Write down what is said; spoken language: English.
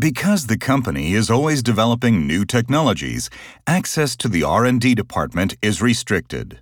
Because the company is always developing new technologies, access to the R&D department is restricted.